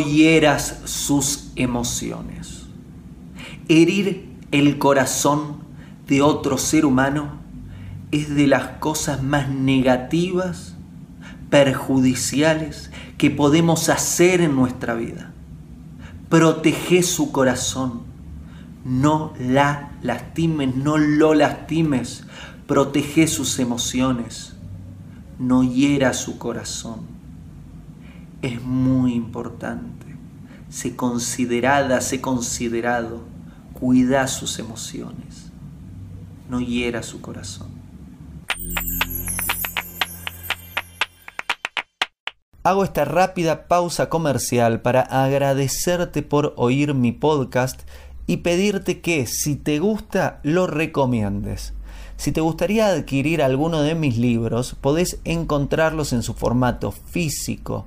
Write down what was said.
hieras sus emociones. Herir el corazón de otro ser humano es de las cosas más negativas, perjudiciales que podemos hacer en nuestra vida. Protege su corazón. No la lastimes, no lo lastimes. Protege sus emociones. No hiera su corazón. Es muy importante. Sé considerada, sé considerado. Cuida sus emociones. No hiera su corazón. Hago esta rápida pausa comercial para agradecerte por oír mi podcast y pedirte que si te gusta lo recomiendes. Si te gustaría adquirir alguno de mis libros, podés encontrarlos en su formato físico